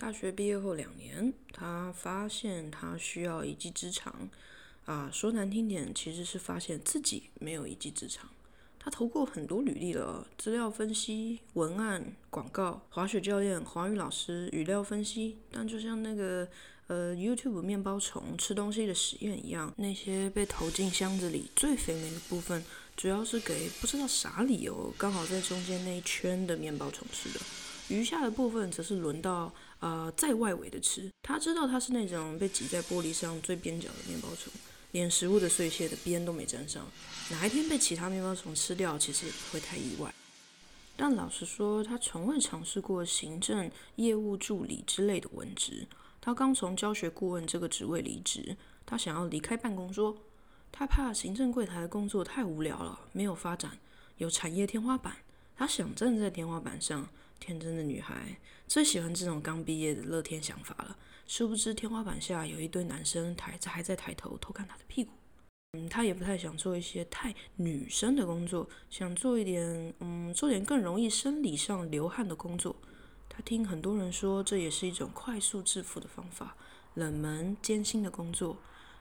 大学毕业后两年，他发现他需要一技之长。啊，说难听点，其实是发现自己没有一技之长。他投过很多履历了，资料分析、文案、广告、滑雪教练、华语老师、语料分析。但就像那个呃 YouTube 面包虫吃东西的实验一样，那些被投进箱子里最肥美的部分，主要是给不知道啥理由刚好在中间那一圈的面包虫吃的。余下的部分则是轮到呃在外围的吃。他知道他是那种被挤在玻璃上最边角的面包虫，连食物的碎屑的边都没沾上。哪一天被其他面包虫吃掉，其实也不会太意外。但老实说，他从未尝试过行政、业务助理之类的文职。他刚从教学顾问这个职位离职，他想要离开办公桌。他怕行政柜台的工作太无聊了，没有发展，有产业天花板。他想站在天花板上。天真的女孩最喜欢这种刚毕业的乐天想法了。殊不知天花板下有一堆男生抬着还在抬头偷看她的屁股。嗯，她也不太想做一些太女生的工作，想做一点嗯，做点更容易生理上流汗的工作。她听很多人说，这也是一种快速致富的方法。冷门艰辛的工作。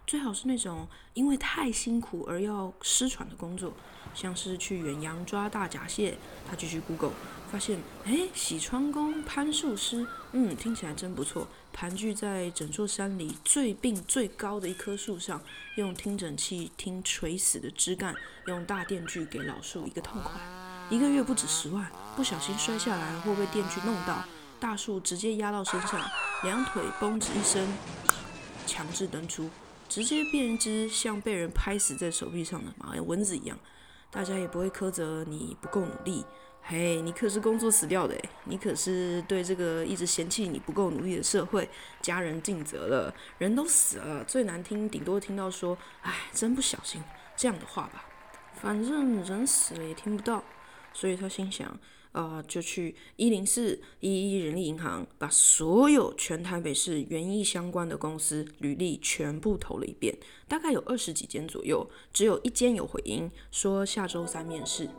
最好是那种因为太辛苦而要失传的工作，像是去远洋抓大闸蟹。他继续 Google，发现，哎，洗川工、攀树师，嗯，听起来真不错。盘踞在整座山里最病最高的一棵树上，用听诊器听垂死的枝干，用大电锯给老树一个痛快。一个月不止十万，不小心摔下来或被电锯弄到，大树直接压到身上，两腿嘣吱一声，强制登出。直接变只像被人拍死在手臂上的马蚊子一样，大家也不会苛责你不够努力。嘿，你可是工作死掉的诶，你可是对这个一直嫌弃你不够努力的社会家人尽责了。人都死了，最难听顶多听到说“哎，真不小心”这样的话吧。反正人死了也听不到，所以他心想。啊，就去一零四一一人力银行，把所有全台北市园艺相关的公司履历全部投了一遍，大概有二十几间左右，只有一间有回音，说下周三面试。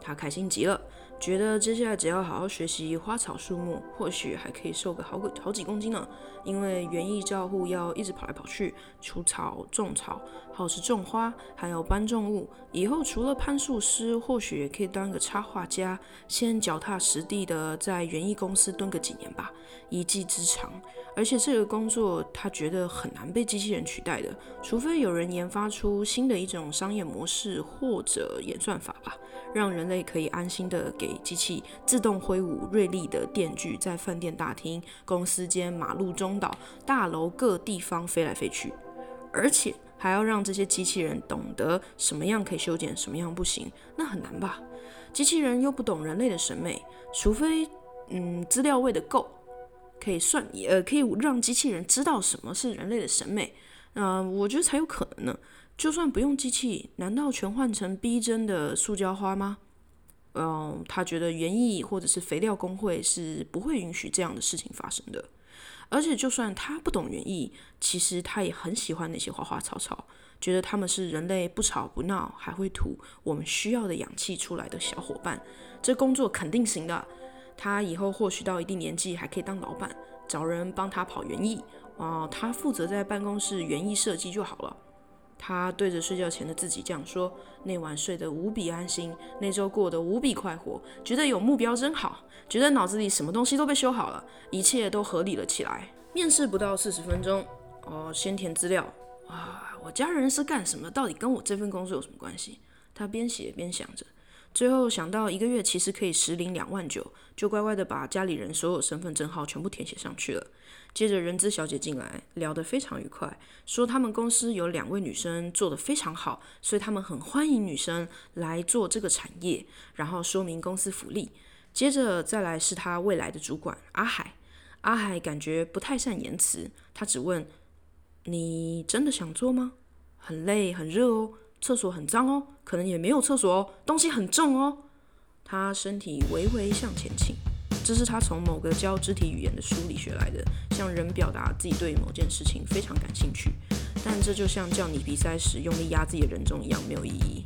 他开心极了。觉得接下来只要好好学习花草树木，或许还可以瘦个好好几公斤呢。因为园艺照护要一直跑来跑去，除草、种草，或是种花，还有搬重物。以后除了攀树师，或许也可以当个插画家，先脚踏实地的在园艺公司蹲个几年吧，一技之长。而且这个工作他觉得很难被机器人取代的，除非有人研发出新的一种商业模式或者演算法吧。让人类可以安心的给机器自动挥舞锐利的电锯，在饭店大厅、公司间、马路中岛、大楼各地方飞来飞去，而且还要让这些机器人懂得什么样可以修剪，什么样不行，那很难吧？机器人又不懂人类的审美，除非嗯资料喂的够，可以算呃可以让机器人知道什么是人类的审美，那我觉得才有可能呢。就算不用机器，难道全换成逼真的塑胶花吗？嗯，他觉得园艺或者是肥料工会是不会允许这样的事情发生的。而且，就算他不懂园艺，其实他也很喜欢那些花花草草，觉得他们是人类不吵不闹还会吐我们需要的氧气出来的小伙伴。这工作肯定行的。他以后或许到一定年纪还可以当老板，找人帮他跑园艺啊，他负责在办公室园艺设计就好了。他对着睡觉前的自己这样说：“那晚睡得无比安心，那周过得无比快活，觉得有目标真好，觉得脑子里什么东西都被修好了，一切都合理了起来。”面试不到四十分钟，哦，先填资料啊，我家人是干什么？到底跟我这份工作有什么关系？他边写边想着。最后想到一个月其实可以实领两万九，就乖乖的把家里人所有身份证号全部填写上去了。接着人资小姐进来，聊得非常愉快，说他们公司有两位女生做得非常好，所以他们很欢迎女生来做这个产业，然后说明公司福利。接着再来是他未来的主管阿海，阿海感觉不太善言辞，他只问：你真的想做吗？很累很热哦。厕所很脏哦，可能也没有厕所哦，东西很重哦。他身体微微向前倾，这是他从某个教肢体语言的书里学来的，向人表达自己对某件事情非常感兴趣。但这就像叫你比赛时用力压自己的人中一样，没有意义。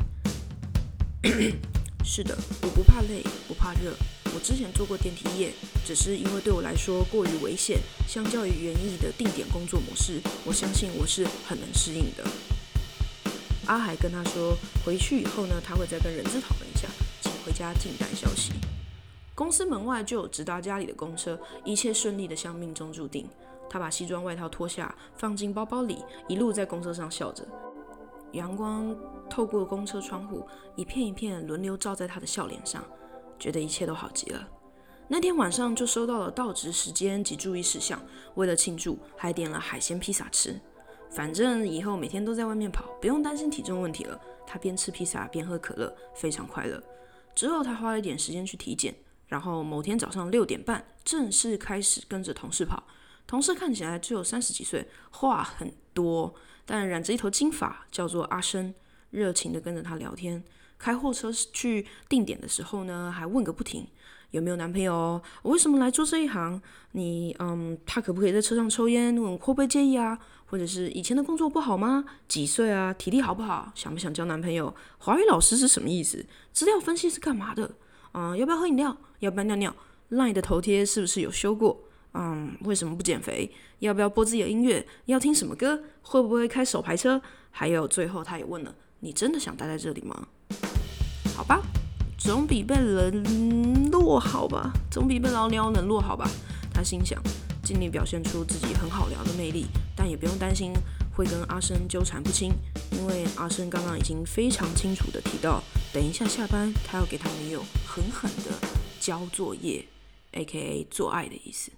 是的，我不怕累，不怕热，我之前做过电梯业，只是因为对我来说过于危险，相较于园艺的定点工作模式，我相信我是很能适应的。阿海跟他说，回去以后呢，他会再跟人资讨论一下，请回家静待消息。公司门外就有直达家里的公车，一切顺利的像命中注定。他把西装外套脱下，放进包包里，一路在公车上笑着。阳光透过公车窗户，一片一片轮流照在他的笑脸上，觉得一切都好极了。那天晚上就收到了到职时间及注意事项，为了庆祝，还点了海鲜披萨吃。反正以后每天都在外面跑，不用担心体重问题了。他边吃披萨边喝可乐，非常快乐。之后他花了一点时间去体检，然后某天早上六点半正式开始跟着同事跑。同事看起来只有三十几岁，话很多，但染着一头金发，叫做阿生，热情的跟着他聊天。开货车去定点的时候呢，还问个不停。有没有男朋友？我为什么来做这一行？你嗯，他可不可以在车上抽烟？问会不会介意啊？或者是以前的工作不好吗？几岁啊？体力好不好？想不想交男朋友？华语老师是什么意思？资料分析是干嘛的？嗯，要不要喝饮料？要不要尿尿？LINE 的头贴是不是有修过？嗯，为什么不减肥？要不要播自己的音乐？要听什么歌？会不会开手排车？还有最后，他也问了：你真的想待在这里吗？好吧。总比被冷落好吧，总比被老鸟冷落好吧。他心想，尽力表现出自己很好聊的魅力，但也不用担心会跟阿生纠缠不清，因为阿生刚刚已经非常清楚的提到，等一下下班他要给他女友狠狠的交作业，A K A 做爱的意思。